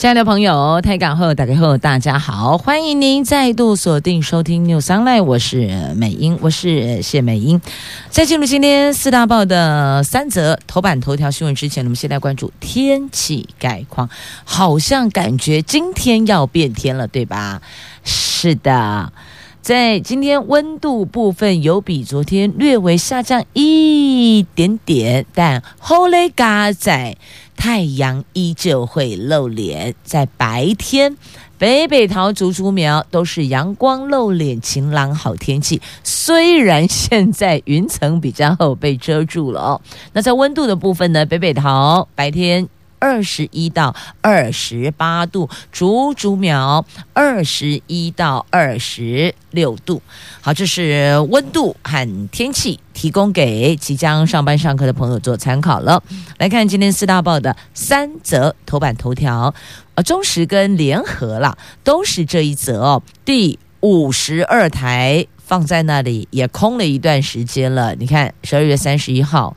亲爱的朋友，台港后打开后，大家好，欢迎您再度锁定收听 News Online，我是美英，我是谢美英。在进入今天四大报的三则头版头条新闻之前，我们先来关注天气概况。好像感觉今天要变天了，对吧？是的，在今天温度部分有比昨天略微下降一点点，但后来嘎在。太阳依旧会露脸，在白天，北北桃、竹竹苗都是阳光露脸、晴朗好天气。虽然现在云层比较厚，被遮住了哦。那在温度的部分呢？北北桃白天。二十一到二十八度，竹竹苗二十一到二十六度。好，这是温度和天气，提供给即将上班上课的朋友做参考了。来看今天四大报的三则头版头条，呃，中时跟联合啦，都是这一则哦。第五十二台放在那里也空了一段时间了。你看，十二月三十一号，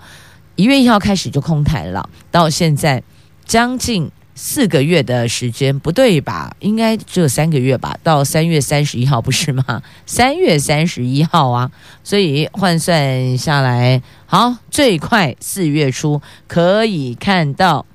一月一号开始就空台了，到现在。将近四个月的时间，不对吧？应该只有三个月吧？到三月三十一号不是吗？三月三十一号啊，所以换算下来，好，最快四月初可以看到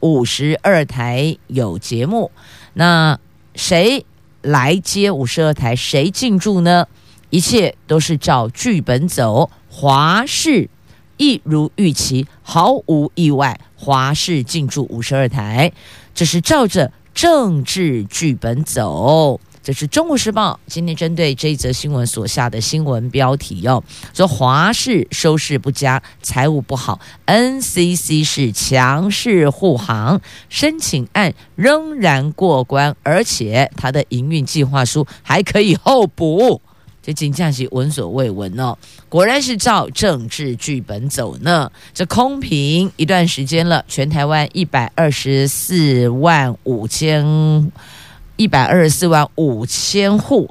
五十二台有节目。那谁来接五十二台？谁进驻呢？一切都是照剧本走，华视一如预期，毫无意外。华视进驻五十二台，这是照着政治剧本走。这是《中国时报》今天针对这一则新闻所下的新闻标题哟、哦，说华视收视不佳，财务不好，NCC 是强势护航，申请案仍然过关，而且它的营运计划书还可以候补。这金价是闻所未闻哦，果然是照政治剧本走呢。这空屏一段时间了，全台湾一百二十四万五千一百二十四万五千户，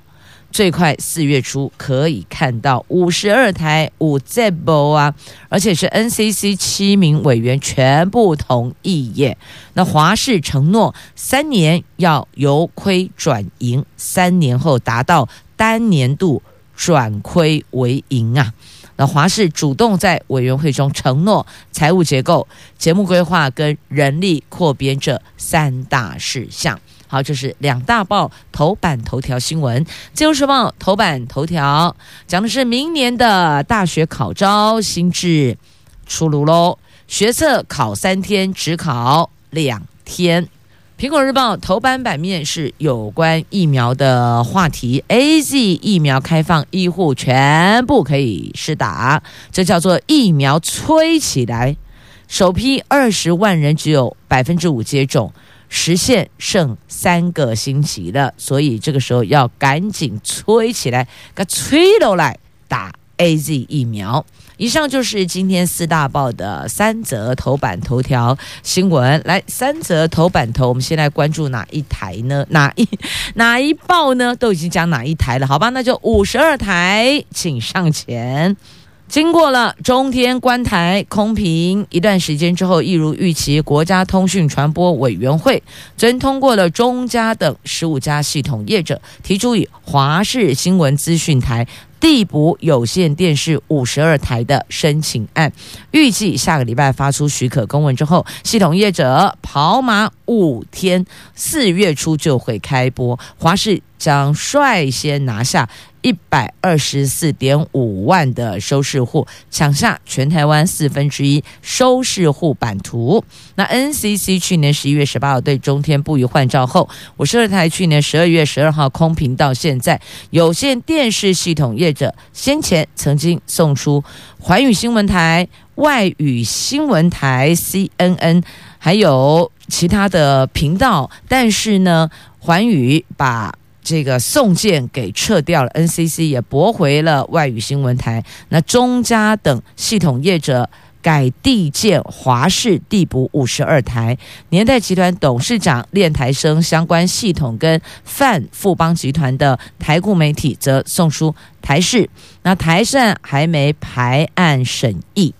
最快四月初可以看到五十二台五 Z 播啊，而且是 NCC 七名委员全部同意耶。那华视承诺三年要由亏转盈，三年后达到。单年度转亏为盈啊！那华视主动在委员会中承诺财务结构、节目规划跟人力扩编这三大事项。好，这是两大报头版头条新闻。自由时报头版头条讲的是明年的大学考招新制出炉喽，学测考三天，只考两天。苹果日报头版版面是有关疫苗的话题，AZ 疫苗开放，医护全部可以施打，这叫做疫苗催起来。首批二十万人只有百分之五接种，实现剩三个星期了，所以这个时候要赶紧催起来，给催都来打 AZ 疫苗。以上就是今天四大报的三则头版头条新闻。来，三则头版头，我们先来关注哪一台呢？哪一哪一报呢？都已经讲哪一台了？好吧，那就五十二台，请上前。经过了中天关台空屏一段时间之后，一如预期，国家通讯传播委员会昨天通过了中嘉等十五家系统业者提出以华视新闻资讯台。递补有线电视五十二台的申请案，预计下个礼拜发出许可公文之后，系统业者跑马五天，四月初就会开播。华视将率先拿下。一百二十四点五万的收视户，抢下全台湾四分之一收视户版图。那 NCC 去年十一月十八号对中天不予换照后，五十二台去年十二月十二号空屏到现在，有线电视系统业者先前曾经送出环宇新闻台、外语新闻台 CNN，还有其他的频道，但是呢，环宇把这个送件给撤掉了，NCC 也驳回了外语新闻台。那中嘉等系统业者改地建华视递补五十二台。年代集团董事长练台生相关系统跟泛富邦集团的台固媒体则送出台视，那台视还没排案审议。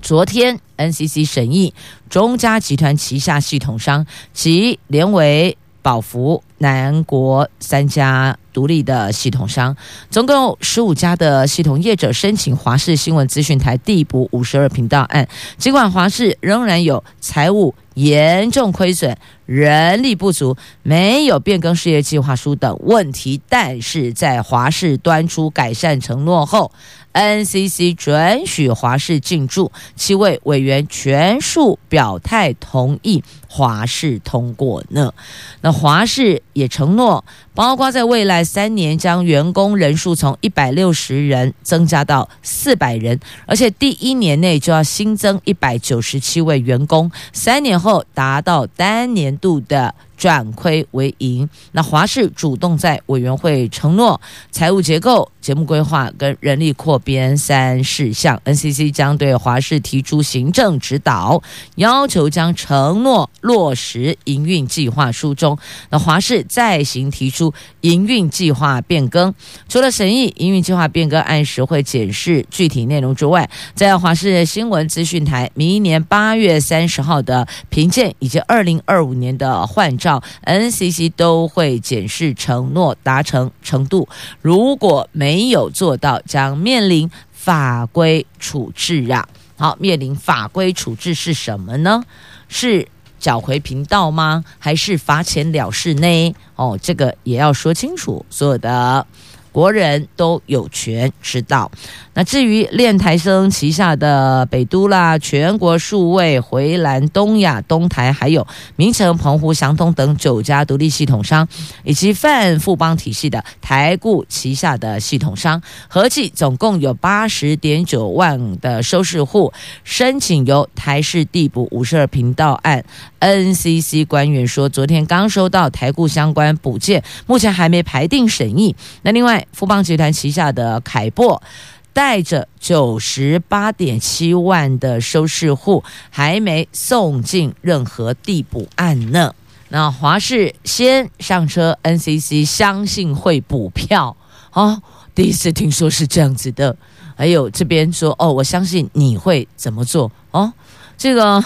昨天 NCC 审议中嘉集团旗下系统商及联微、宝福、南国三家独立的系统商，总共十五家的系统业者申请华视新闻资讯台递补五十二频道案。尽管华视仍然有财务严重亏损、人力不足、没有变更事业计划书等问题，但是在华视端出改善承诺后。NCC 准许华视进驻，七位委员全数表态同意华视通过呢。那华视也承诺，包括在未来三年将员工人数从一百六十人增加到四百人，而且第一年内就要新增一百九十七位员工，三年后达到单年度的。转亏为盈。那华视主动在委员会承诺财务结构、节目规划跟人力扩编三事项，NCC 将对华视提出行政指导，要求将承诺落实营运计划书中。那华视再行提出营运计划变更，除了审议营运计划变更按时会检视具体内容之外，在华视新闻资讯台明年八月三十号的评鉴以及二零二五年的换照。NCC 都会检视承诺达成程度，如果没有做到，将面临法规处置啊。好，面临法规处置是什么呢？是缴回频道吗？还是罚钱了事呢？哦，这个也要说清楚，所有的国人都有权知道。那至于练台生旗下的北都啦、全国数位、回蓝、东亚、东台，还有明诚、澎湖、祥通等九家独立系统商，以及泛富邦体系的台固旗下的系统商，合计总共有八十点九万的收视户申请由台视递补五十二频道案。NCC 官员说，昨天刚收到台固相关补件，目前还没排定审议。那另外，富邦集团旗下的凯擘。带着九十八点七万的收视户，还没送进任何递补案呢。那华视先上车，NCC 相信会补票哦，第一次听说是这样子的。还有这边说哦，我相信你会怎么做哦。这个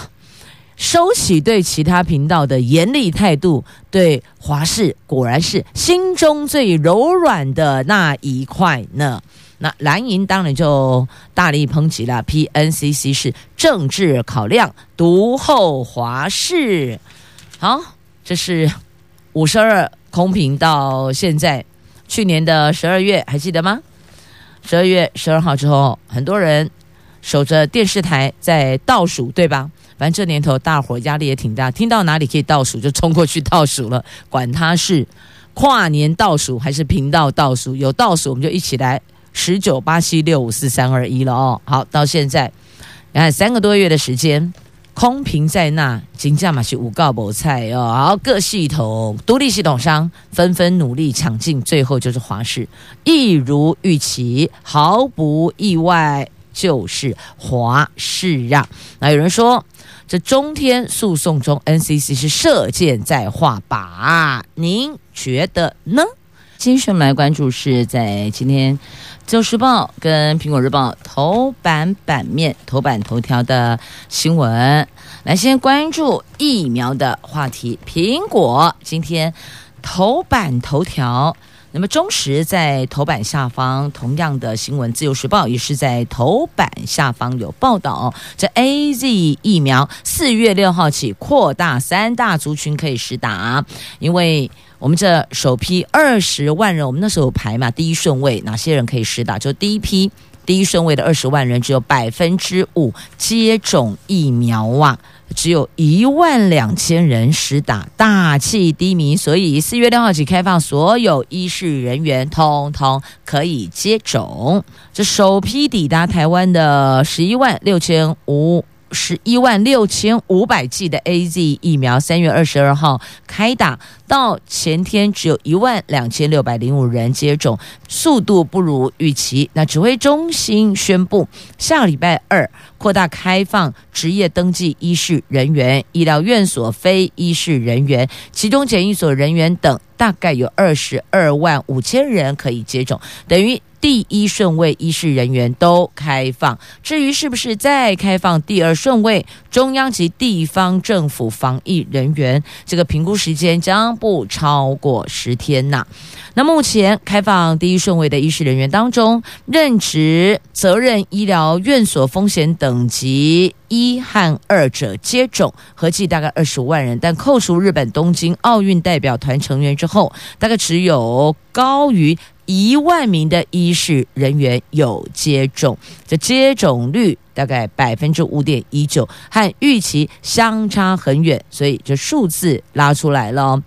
收起对其他频道的严厉态度，对华视果然是心中最柔软的那一块呢。那蓝营当然就大力抨击了，PNCC 是政治考量，独厚华视。好，这是五十二空屏到现在，去年的十二月还记得吗？十二月十二号之后，很多人守着电视台在倒数，对吧？反正这年头大伙压力也挺大，听到哪里可以倒数就冲过去倒数了，管他是跨年倒数还是频道倒数，有倒数我们就一起来。十九八七六五四三二一了哦，好，到现在，你看三个多月的时间，空屏在那，金价嘛是五告博菜哦，好，各系统独立系统商纷纷努力抢进，最后就是华视，一如预期，毫不意外，就是华视啊。那有人说，这中天诉讼中，NCC 是射箭在画靶，您觉得呢？继续我们来关注是在今天。自由时报跟苹果日报头版版面、头版头条的新闻，来先关注疫苗的话题。苹果今天头版头条，那么中时在头版下方，同样的新闻，自由时报也是在头版下方有报道。这 AZ 疫苗四月六号起扩大三大族群可以施打，因为。我们这首批二十万人，我们那时候排嘛，第一顺位哪些人可以施打？就第一批第一顺位的二十万人，只有百分之五接种疫苗啊，只有一万两千人实打，大气低迷。所以四月六号起开放，所有医事人员通通可以接种。这首批抵达台湾的十一万六千五。十一万六千五百剂的 AZ 疫苗，三月二十二号开打，到前天只有一万两千六百零五人接种，速度不如预期。那指挥中心宣布，下礼拜二扩大开放职业登记医事人员、医疗院所非医事人员、集中检疫所人员等，大概有二十二万五千人可以接种，等于。第一顺位医事人员都开放，至于是不是再开放第二顺位中央及地方政府防疫人员，这个评估时间将不超过十天呐。那目前开放第一顺位的医事人员当中，任职责任医疗院所风险等级一和二者接种，合计大概二十五万人，但扣除日本东京奥运代表团成员之后，大概只有高于。一万名的医事人员有接种，这接种率大概百分之五点一九，和预期相差很远，所以这数字拉出来了。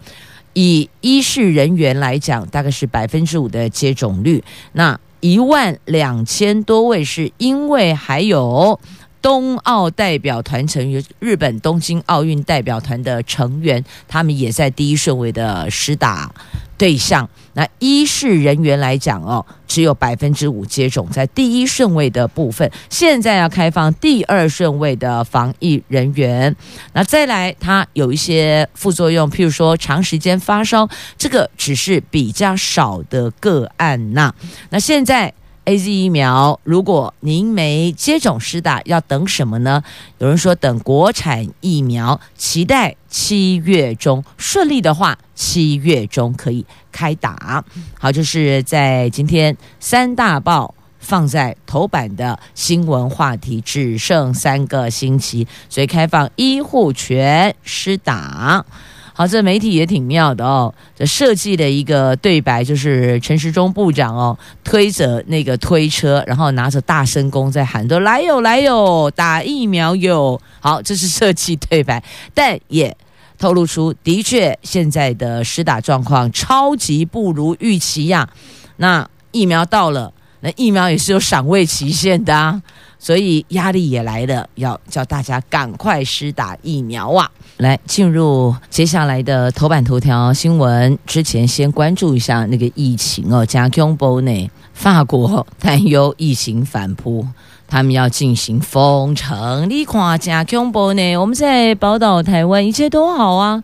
以医事人员来讲，大概是百分之五的接种率。那一万两千多位是因为还有东奥代表团成员，日本东京奥运代表团的成员，他们也在第一顺位的施打。对象，那医事人员来讲哦，只有百分之五接种，在第一顺位的部分，现在要开放第二顺位的防疫人员，那再来，它有一些副作用，譬如说长时间发烧，这个只是比较少的个案呐。那现在。AZ 疫苗，如果您没接种施打，要等什么呢？有人说等国产疫苗，期待七月中顺利的话，七月中可以开打。好，就是在今天三大报放在头版的新闻话题，只剩三个星期，所以开放医护全施打。好，这媒体也挺妙的哦。这设计的一个对白就是陈时中部长哦，推着那个推车，然后拿着大声公在喊着“来哟来哟，打疫苗哟”。好，这是设计对白，但也透露出的确现在的施打状况超级不如预期呀。那疫苗到了，那疫苗也是有赏味期限的啊。所以压力也来了，要叫大家赶快施打疫苗啊！来进入接下来的头版头条新闻之前，先关注一下那个疫情哦。加恐怖呢，法国担忧疫情反扑，他们要进行封城。你看加恐怖呢，我们在宝岛台湾一切都好啊，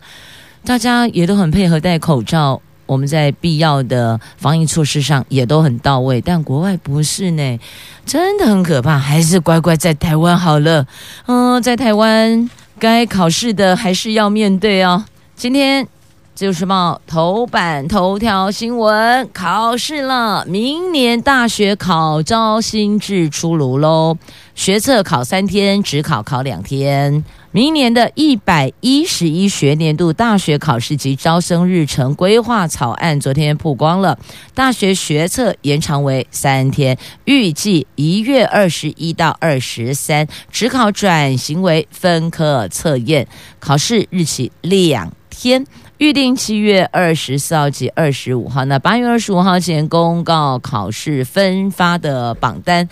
大家也都很配合戴口罩。我们在必要的防疫措施上也都很到位，但国外不是呢，真的很可怕，还是乖乖在台湾好了。嗯，在台湾该考试的还是要面对哦。今天。自由时报头版头条新闻：考试了，明年大学考招新制出炉喽。学测考三天，指考考两天。明年的一百一十一学年度大学考试及招生日程规划草案昨天曝光了。大学学测延长为三天，预计一月二十一到二十三；指考转型为分科测验，考试日期两天。预定七月二十四号及二十五号，那八月二十五号前公告考试分发的榜单，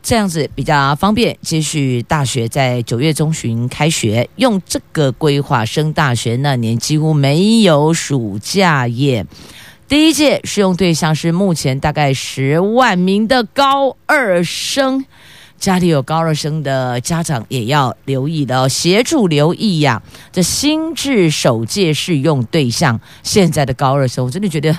这样子比较方便。接续大学在九月中旬开学，用这个规划升大学那年几乎没有暑假耶。第一届适用对象是目前大概十万名的高二生。家里有高二生的家长也要留意的哦，协助留意呀。这心智首届适用对象，现在的高二生，我真的觉得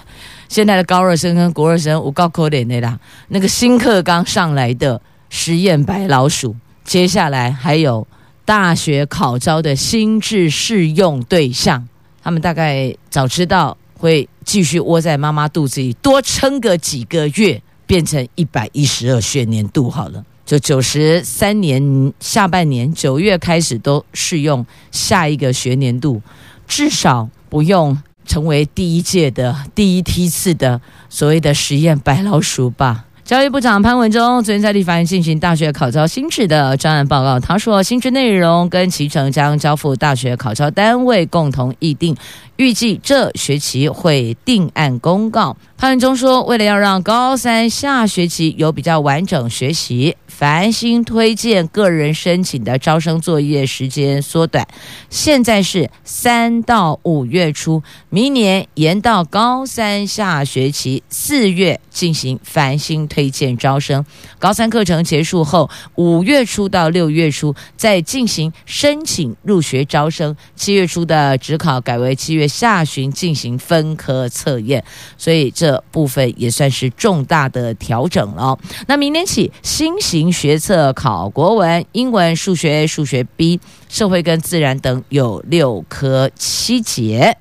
现在的高二生跟国二生我高可怜的啦。那个新课刚上来的实验白老鼠，接下来还有大学考招的心智适用对象，他们大概早知道会继续窝在妈妈肚子里多撑个几个月，变成一百一十二学年度好了。就九十三年下半年九月开始都适用下一个学年度，至少不用成为第一届的第一梯次的所谓的实验白老鼠吧。教育部长潘文忠昨天在立法院进行大学考招新制的专案报告，他说新制内容跟期程将交付大学考招单位共同议定，预计这学期会定案公告。潘文忠说，为了要让高三下学期有比较完整学习，繁星推荐个人申请的招生作业时间缩短，现在是三到五月初，明年延到高三下学期四月进行繁星推荐招生。高三课程结束后，五月初到六月初再进行申请入学招生，七月初的职考改为七月下旬进行分科测验，所以这。部分也算是重大的调整了。那明年起，新型学测考国文、英文、数学、数学 B、社会跟自然等有六科七节，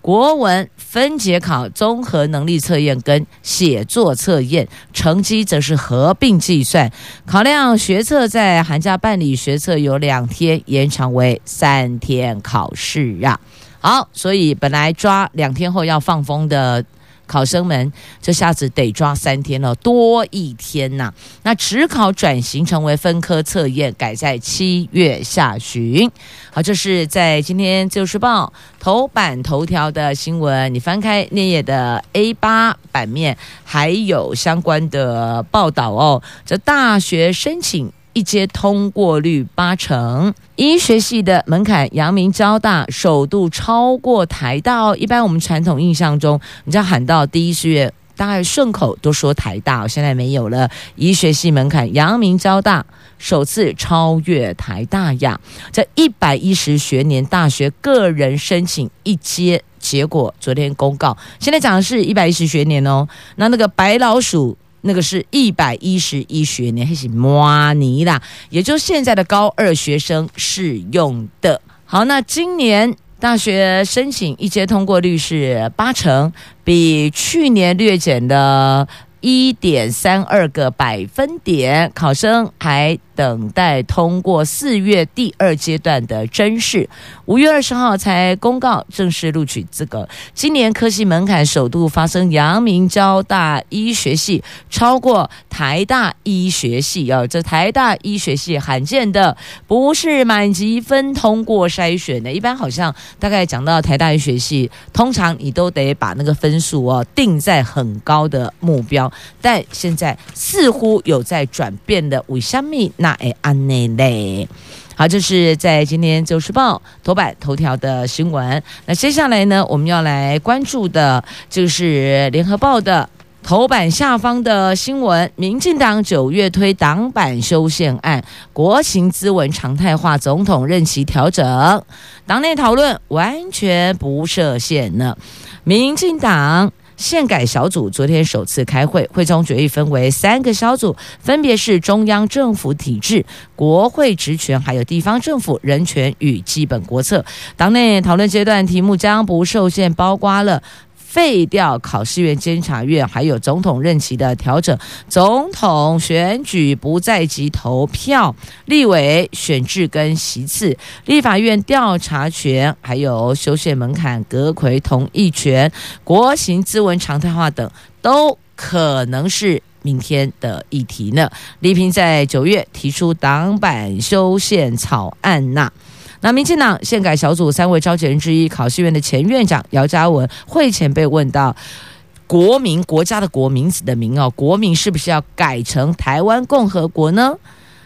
国文分节考综合能力测验跟写作测验，成绩则是合并计算。考量学测在寒假办理，学测有两天延长为三天考试啊。好，所以本来抓两天后要放风的。考生们这下子得抓三天了，多一天呐、那指考转型成为分科测验，改在七月下旬。好，这是在今天《自由时报》头版头条的新闻。你翻开那页的 A 八版面，还有相关的报道哦。这大学申请。一阶通过率八成，医学系的门槛，阳明交大首度超过台大。一般我们传统印象中，你知道喊到第一志愿，大概顺口都说台大，现在没有了。医学系门槛，阳明交大首次超越台大呀！这一百一十学年大学个人申请一阶结果，昨天公告，现在讲的是一百一十学年哦。那那个白老鼠。那个是一百一十一学年，还是摩尼啦，也就是现在的高二学生适用的。好，那今年大学申请一阶通过率是八成，比去年略减了一点三二个百分点，考生还等待通过四月第二阶段的甄试，五月二十号才公告正式录取资格。今年科系门槛首度发生，阳明交大医学系超过台大医学系哦，这台大医学系罕见的不是满级分通过筛选的，一般好像大概讲到台大医学系，通常你都得把那个分数哦定在很高的目标，但现在似乎有在转变的为什么？那哎，安内嘞，好，这是在今天《自由时报》头版头条的新闻。那接下来呢，我们要来关注的就是《联合报》的头版下方的新闻：民进党九月推党版修宪案，国情咨文常态化，总统任期调整，党内讨论完全不设限呢。民进党。宪改小组昨天首次开会，会中决议分为三个小组，分别是中央政府体制、国会职权，还有地方政府人权与基本国策。党内讨论阶段题目将不受限，包括了。废掉考试院监察院，还有总统任期的调整，总统选举不在即投票，立委选制跟席次，立法院调查权，还有修宪门槛、阁揆同意权、国行咨文常态化等，都可能是明天的议题呢。丽萍在九月提出党版修宪草案呐。那民进党宪改小组三位召集人之一，考试院的前院长姚嘉文会前被问到，国民国家的国民子的民哦，国民是不是要改成台湾共和国呢？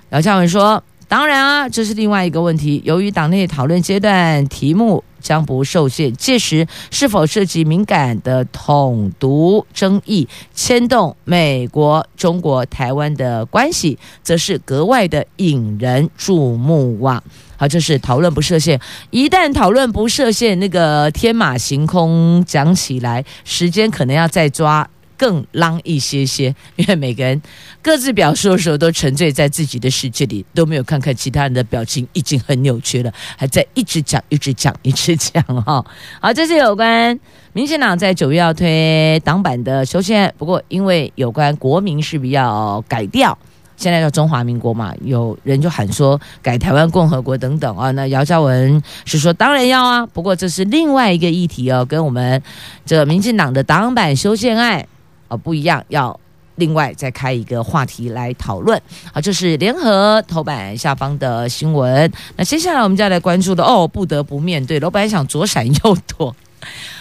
姚嘉文说，当然啊，这是另外一个问题。由于党内讨论阶段题目将不受限，届时是否涉及敏感的统独争议，牵动美国、中国、台湾的关系，则是格外的引人注目哇。好，这是讨论不设限。一旦讨论不设限，那个天马行空讲起来，时间可能要再抓更浪一些些，因为每个人各自表述的时候都沉醉在自己的世界里，都没有看看其他人的表情，已经很扭曲了，还在一直讲、一直讲、一直讲哈。好，这是有关民进党在九月要推党版的修宪，不过因为有关国名是不是要改掉？现在叫中华民国嘛，有人就喊说改台湾共和国等等啊。那姚嘉文是说当然要啊，不过这是另外一个议题哦，跟我们这民进党的党版修宪案啊不一样，要另外再开一个话题来讨论。好，这是联合头版下方的新闻。那接下来我们就要来关注的哦，不得不面对老板想左闪右躲。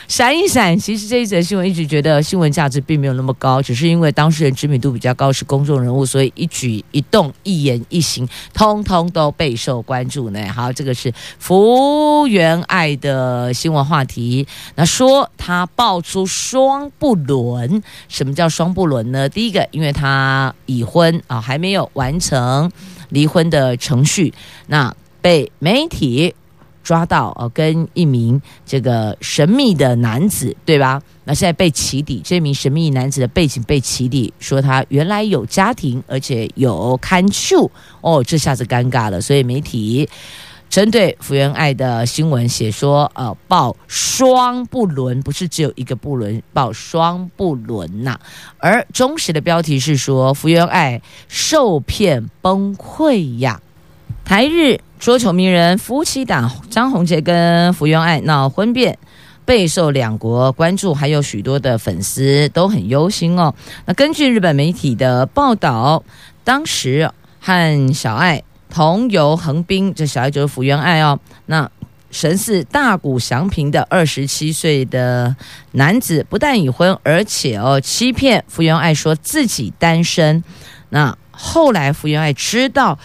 闪一闪，其实这一则新闻一直觉得新闻价值并没有那么高，只是因为当事人知名度比较高，是公众人物，所以一举一动、一言一行，通通都备受关注呢。好，这个是福原爱的新闻话题。那说他爆出双不伦，什么叫双不伦呢？第一个，因为他已婚啊，还没有完成离婚的程序，那被媒体。抓到哦，跟一名这个神秘的男子，对吧？那现在被起底，这名神秘男子的背景被起底，说他原来有家庭，而且有看秀哦，这下子尴尬了。所以媒体针对福原爱的新闻写说，呃，报双不伦，不是只有一个不伦，报双不伦呐、而忠实的标题是说，福原爱受骗崩溃呀。台日桌球名人夫妻档张宏杰跟福原爱闹婚变，备受两国关注，还有许多的粉丝都很忧心哦。那根据日本媒体的报道，当时和小爱同游横滨，这小爱就是福原爱哦。那神似大谷祥平的二十七岁的男子，不但已婚，而且哦欺骗福原爱说自己单身。那后来福原爱知道。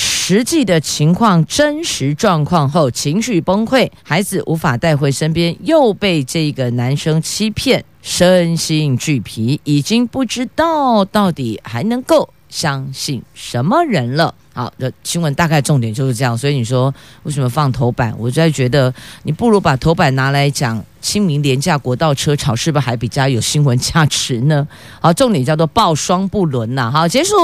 实际的情况、真实状况后，情绪崩溃，孩子无法带回身边，又被这个男生欺骗，身心俱疲，已经不知道到底还能够相信什么人了。好的新闻大概重点就是这样，所以你说为什么放头版？我就在觉得你不如把头版拿来讲清明廉价国道车潮，是不是还比较有新闻价值呢？好，重点叫做报双不伦呐。好，结束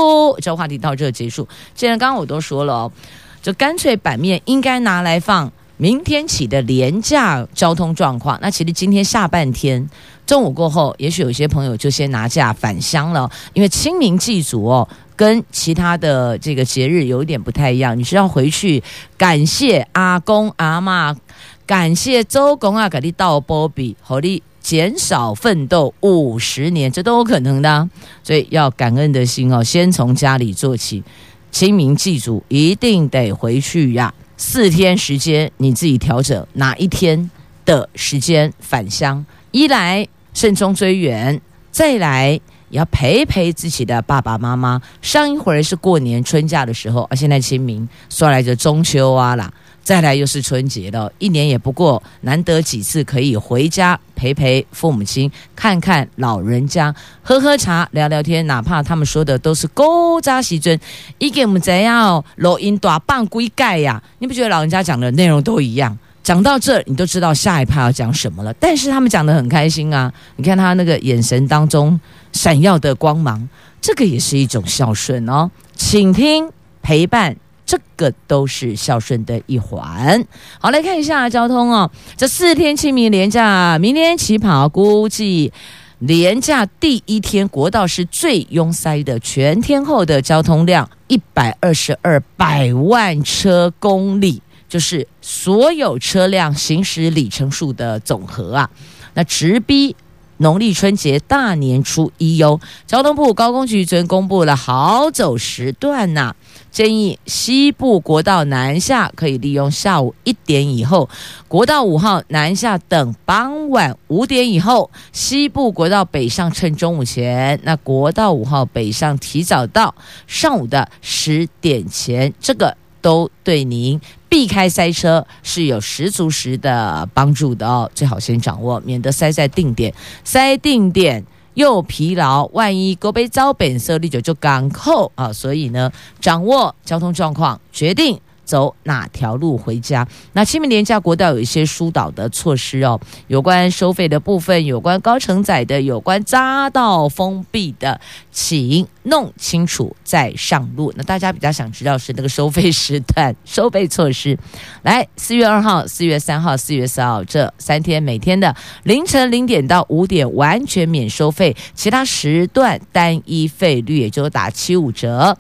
这个话题到这结束。既然刚刚我都说了哦，就干脆版面应该拿来放明天起的连假交通状况。那其实今天下半天中午过后，也许有些朋友就先拿假返乡了，因为清明祭祖哦。跟其他的这个节日有一点不太一样，你是要回去感谢阿公阿妈，感谢周公啊，给你倒波比，和你减少奋斗五十年，这都有可能的。所以要感恩的心哦，先从家里做起。清明祭祖一定得回去呀，四天时间你自己调整哪一天的时间返乡，一来慎重追远，再来也。要陪陪自己的爸爸妈妈。上一回是过年春假的时候，而现在清明，说来着中秋啊啦，再来又是春节了，一年也不过难得几次可以回家陪陪父母亲，看看老人家，喝喝茶，聊聊天，哪怕他们说的都是勾扎西尊，一给我们怎样录音大半归盖呀？你不觉得老人家讲的内容都一样？讲到这，你都知道下一趴要讲什么了。但是他们讲得很开心啊！你看他那个眼神当中闪耀的光芒，这个也是一种孝顺哦。请听、陪伴，这个都是孝顺的一环。好，来看一下交通哦。这四天清明连假，明天起跑，估计连假第一天国道是最拥塞的，全天候的交通量一百二十二百万车公里。就是所有车辆行驶里程数的总和啊，那直逼农历春节大年初一哟。交通部高工局昨天公布了好走时段呐、建议西部国道南下可以利用下午一点以后，国道五号南下等傍晚五点以后，西部国道北上趁中午前，那国道五号北上提早到上午的十点前，这个都对您。避开塞车是有十足十的帮助的哦，最好先掌握，免得塞在定点，塞定点又疲劳，万一勾背遭本色利酒就赶扣啊！所以呢，掌握交通状况，决定。走哪条路回家？那清明连假国道有一些疏导的措施哦，有关收费的部分，有关高承载的，有关匝道封闭的，请弄清楚再上路。那大家比较想知道是那个收费时段、收费措施。来，四月二号、四月三号、四月四号这三天，每天的凌晨零点到五点完全免收费，其他时段单一费率也就打七五折，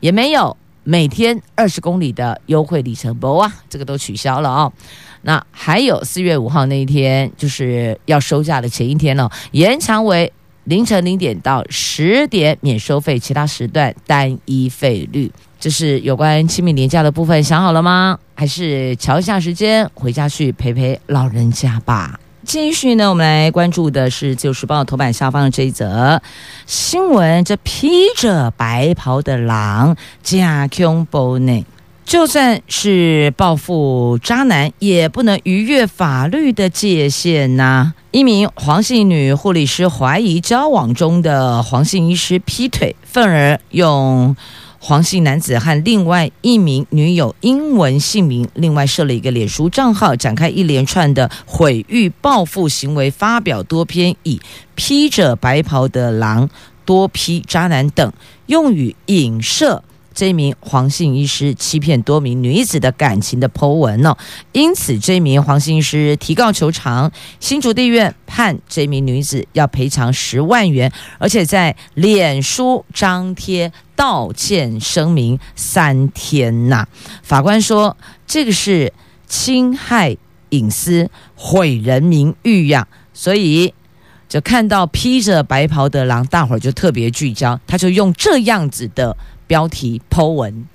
也没有。每天二十公里的优惠里程不啊，这个都取消了哦。那还有四月五号那一天，就是要收假的前一天了，延长为凌晨零点到十点免收费，其他时段单一费率。这是有关清明连假的部分，想好了吗？还是瞧一下时间回家去陪陪老人家吧。继续呢，我们来关注的是《旧时报》头版下方的这一则新闻：这披着白袍的狼加恐怖呢，就算是报复渣男，也不能逾越法律的界限呐、一名黄姓女护理师怀疑交往中的黄姓医师劈腿，愤而用。黄姓男子和另外一名女友英文姓名，另外设了一个脸书账号，展开一连串的毁誉报复行为，发表多篇以披着白袍的狼、多批渣男等用语影射。这名黄姓医师欺骗多名女子的感情的 Po 文呢，因此这名黄姓医师提告求偿，新竹地院判这名女子要赔偿十万元，而且在脸书张贴道歉声明三天呐。法官说这个是侵害隐私、毁人名誉呀，所以就看到披着白袍的狼，大伙儿就特别聚焦，他就用这样子的。标题 Po 文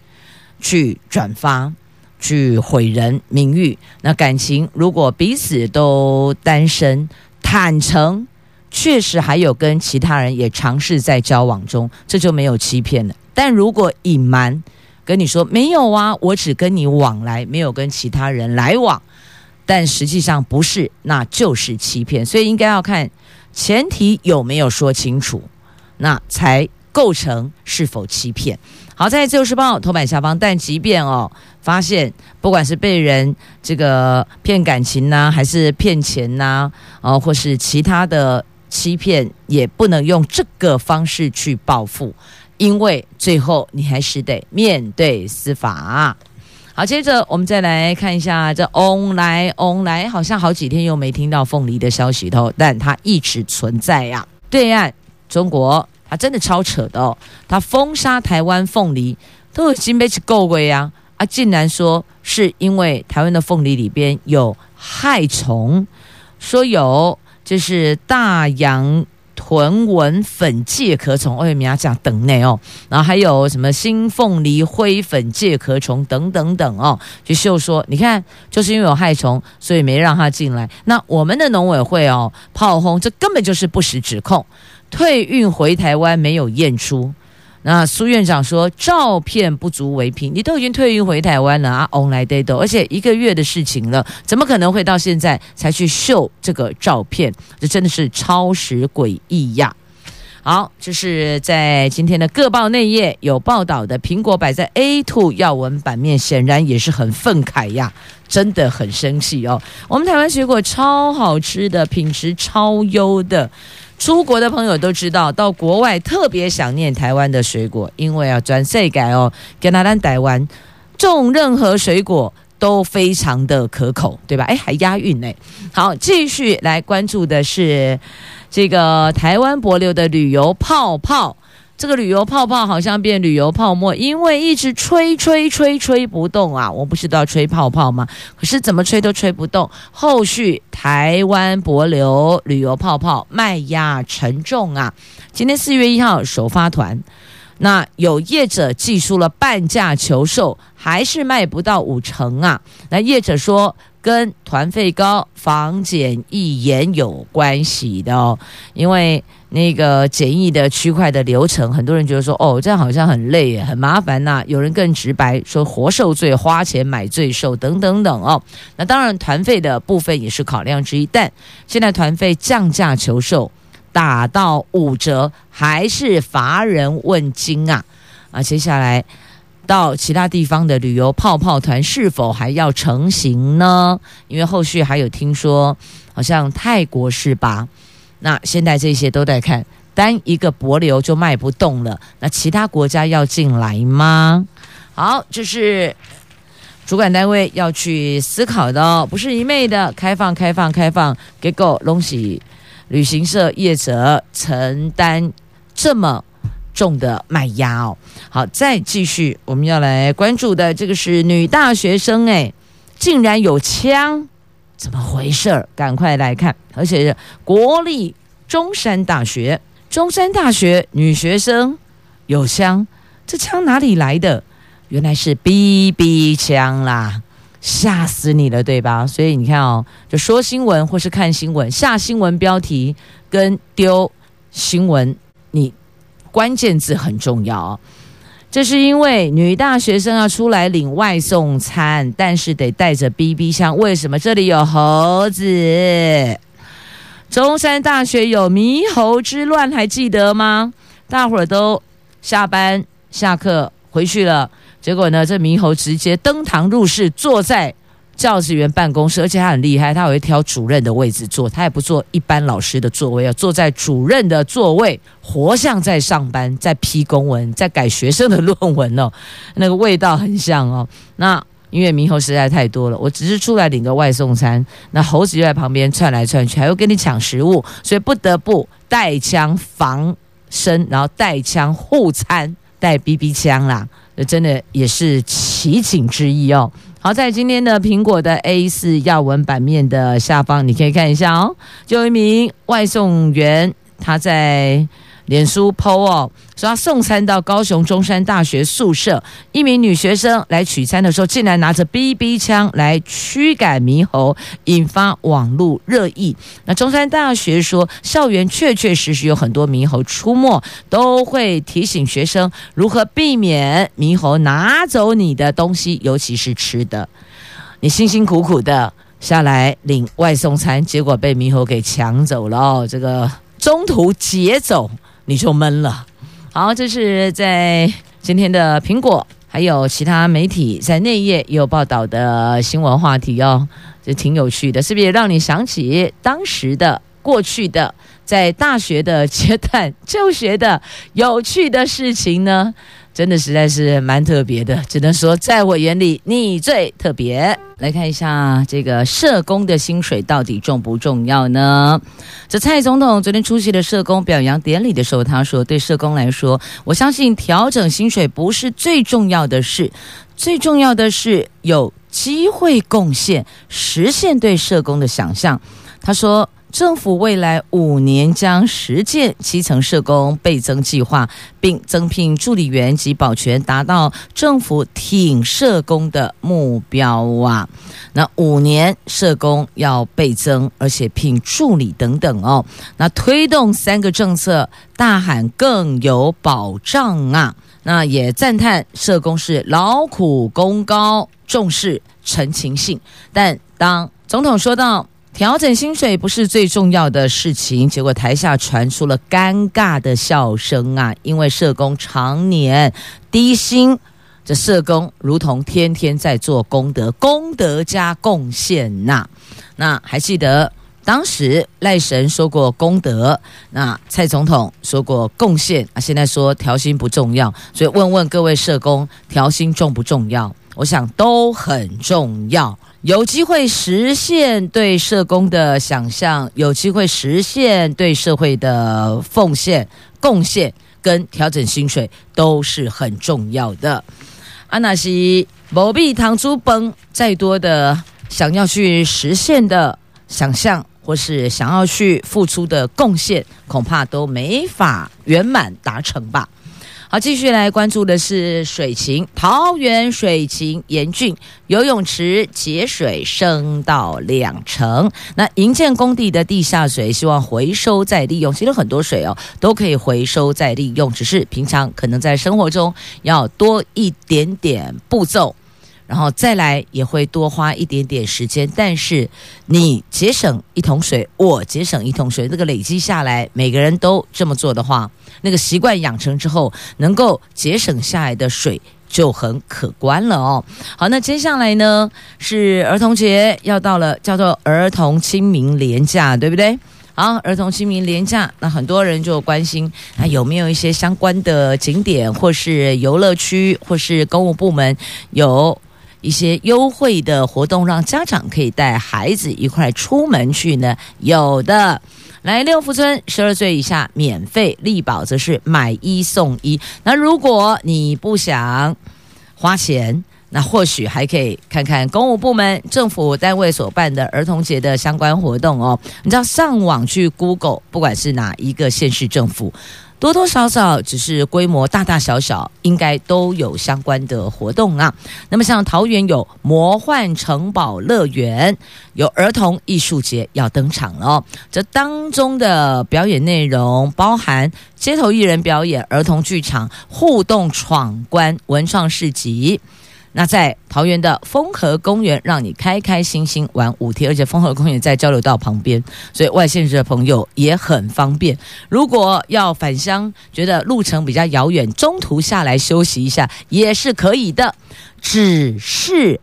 去转发，去毁人名誉。那感情如果彼此都单身，坦诚，确实还有跟其他人也尝试在交往中，这就没有欺骗了。但如果隐瞒，跟你说没有啊，我只跟你往来，没有跟其他人来往，但实际上不是，那就是欺骗。所以应该要看前提有没有说清楚，那才。构成是否欺骗？好，在《自由时报》头版下方，但即便哦发现，不管是被人这个骗感情呐、还是骗钱呐、哦，或是其他的欺骗，也不能用这个方式去报复，因为最后你还是得面对司法。好，接着我们再来看一下这翁来翁来，好像好几天又没听到凤梨的消息头，但它一直存在呀、啊。对岸中国。它真的超扯的哦！它封杀台湾凤梨都已经被吃够过呀！啊，竟然说是因为台湾的凤梨里边有害虫，说有就是大洋豚纹粉介壳虫，哎，米亚讲等内哦，然后还有什么新凤梨灰粉介壳虫等等等哦，就秀说你看，就是因为有害虫，所以没让他进来。那我们的农委会哦炮轰，这根本就是不实指控。退运回台湾没有验出，那苏院长说照片不足为凭，你都已经退运回台湾了啊，on l i day 而且一个月的事情了，怎么可能会到现在才去秀这个照片？这真的是超时诡异呀！好，这是在今天的各报内页有报道的，苹果摆在 A2 要闻版面，显然也是很愤慨呀，真的很生气哦。我们台湾水果超好吃的，品质超优的。出国的朋友都知道，到国外特别想念台湾的水果，因为要转税改哦，跟他们台湾种任何水果都非常的可口，对吧？哎，还押韵呢。好，继续来关注的是这个台湾博流的旅游泡泡。这个旅游泡泡好像变旅游泡沫，因为一直吹吹吹吹不动啊！我不知道吹泡泡吗？可是怎么吹都吹不动。后续台湾帛琉旅游泡泡卖压沉重啊！今天四月一号首发团，那有业者寄出了半价求售，还是卖不到五成啊！那业者说跟团费高、防检疫严有关系的哦，因为。那个简易的区块的流程，很多人觉得说，哦，这样好像很累耶，很麻烦呐、有人更直白说，活受罪，花钱买罪受，等等等哦。那当然，团费的部分也是考量之一，但现在团费降价求售，打到五折，还是乏人问津啊！啊，接下来到其他地方的旅游泡泡团是否还要成型呢？因为后续还有听说，好像泰国是吧？那现在这些都在看，单一个帛流就卖不动了，那其他国家要进来吗？好，这是主管单位要去思考的哦，不是一昧的开放、开放、开放，结果东西旅行社业者承担这么重的卖压哦。好，再继续，我们要来关注的这个是女大学生，诶，竟然有枪。怎么回事？赶快来看！而且是国立中山大学，中山大学女学生有枪，这枪哪里来的？原来是 BB 枪啦！吓死你了，对吧？所以你看哦，就说新闻或是看新闻，下新闻标题跟丢新闻，你关键字很重要哦。这是因为女大学生要出来领外送餐，但是得带着 BB 枪。为什么？这里有猴子。中山大学有猕猴之乱，还记得吗？大伙儿都下班下课回去了，结果呢，这猕猴直接登堂入室，坐在教职员办公室，而且他很厉害，他会挑主任的位置坐，他也不坐一般老师的座位，要坐在主任的座位，活像在上班，在批公文，在改学生的论文。哦，那个味道很像哦。那因为猕猴实在太多了，我只是出来领个外送餐，那猴子就在旁边窜来窜去，还会跟你抢食物，所以不得不带枪防身，然后带枪护餐，带 BB 枪啦，这真的也是奇景之一哦。好，在今天的苹果的 A 四要闻版面的下方，你可以看一下哦，就一名外送员他在。脸书 PO 哦，说他送餐到高雄中山大学宿舍，一名女学生来取餐的时候，竟然拿着 BB 枪来驱赶猕猴，引发网络热议。那中山大学说，校园确确实实有很多猕猴出没，都会提醒学生如何避免猕猴拿走你的东西，尤其是吃的。你辛辛苦苦的下来领外送餐，结果被猕猴给抢走了哦，这个中途劫走。你就闷了。好，这是在今天的苹果，还有其他媒体在内页也有报道的新闻话题哦，这挺有趣的，是不是也让你想起当时的过去的在大学的阶段 就学的有趣的事情呢？真的实在是蛮特别的，只能说在我眼里你最特别。来看一下这个社工的薪水到底重不重要呢？这蔡总统昨天出席的社工表扬典礼的时候，他说：“对社工来说，我相信调整薪水不是最重要的事，最重要的是有机会贡献，实现对社工的想象。”他说。政府未来五年将实践基层社工倍增计划，并增聘助理员及保全，达到政府挺社工的目标啊！那五年社工要倍增，而且聘助理等等哦。那推动三个政策，大喊更有保障啊！那也赞叹社工是劳苦功高，重视陈情性。但当总统说到，调整薪水不是最重要的事情，结果台下传出了尴尬的笑声啊！因为社工常年低薪，这社工如同天天在做功德，功德加贡献呐。那还记得当时赖神说过功德，那蔡总统说过贡献啊，现在说调薪不重要，所以问问各位社工，调薪重不重要？我想都很重要。有机会实现对社工的想象，有机会实现对社会的奉献、贡献跟调整薪水都是很重要的。阿纳西、某币、糖珠崩，再多的想要去实现的想象，或是想要去付出的贡献，恐怕都没法圆满达成吧。好，继续来关注的是水情。桃园水情严峻，游泳池节水升到两成。那营建工地的地下水，希望回收再利用。其实很多水哦，都可以回收再利用，只是平常可能在生活中要多一点点步骤。然后再来也会多花一点点时间，但是你节省一桶水，我节省一桶水，这个累积下来，每个人都这么做的话，那个习惯养成之后，能够节省下来的水就很可观了哦。好，那接下来呢是儿童节要到了，叫做儿童清明连假，对不对？好，儿童清明连假，那很多人就关心，那有没有一些相关的景点，或是游乐区，或是公务部门有一些优惠的活动，让家长可以带孩子一块出门去呢？有的，来六福村十二岁以下免费，力宝则是买一送一。那如果你不想花钱，那或许还可以看看公务部门、政府单位所办的儿童节的相关活动哦。你知道上网去 Google，不管是哪一个县市政府。多多少少只是规模大大小小，应该都有相关的活动啊。那么像桃园有魔幻城堡乐园，有儿童艺术节要登场了。这当中的表演内容包含街头艺人表演、儿童剧场、互动闯关、文创市集。那在桃园的丰和公园，让你开开心心玩五天，而且丰和公园在交流道旁边，所以外县市的朋友也很方便。如果要返乡，觉得路程比较遥远，中途下来休息一下也是可以的。只是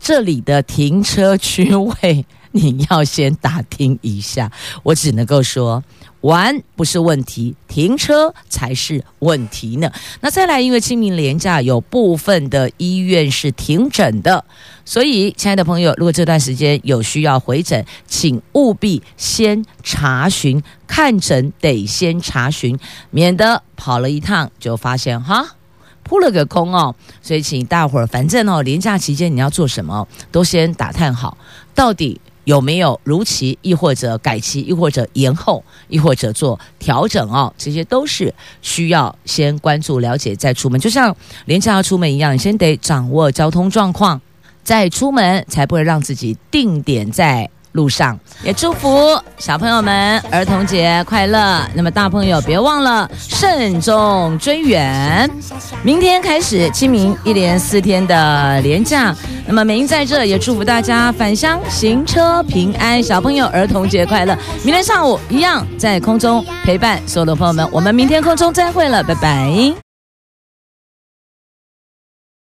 这里的停车区位，你要先打听一下。我只能够说。玩不是问题，停车才是问题呢。那再来，因为清明连假有部分的医院是停诊的，所以亲爱的朋友，如果这段时间有需要回诊，请务必先查询，看诊得先查询，免得跑了一趟就发现哈扑了个空哦。所以请大伙儿，反正哦，连假期间你要做什么，都先打探好，到底。有没有如期，亦或者改期，亦或者延后，亦或者做调整哦？这些都是需要先关注、了解再出门。就像连假要出门一样，你先得掌握交通状况，再出门才不会让自己定点在。路上也祝福小朋友们儿童节快乐。那么大朋友别忘了慎重追远。明天开始清明一连四天的连假。那么美英在这也祝福大家返乡行车平安，小朋友儿童节快乐。明天上午一样在空中陪伴所有的朋友们。我们明天空中再会了，拜拜。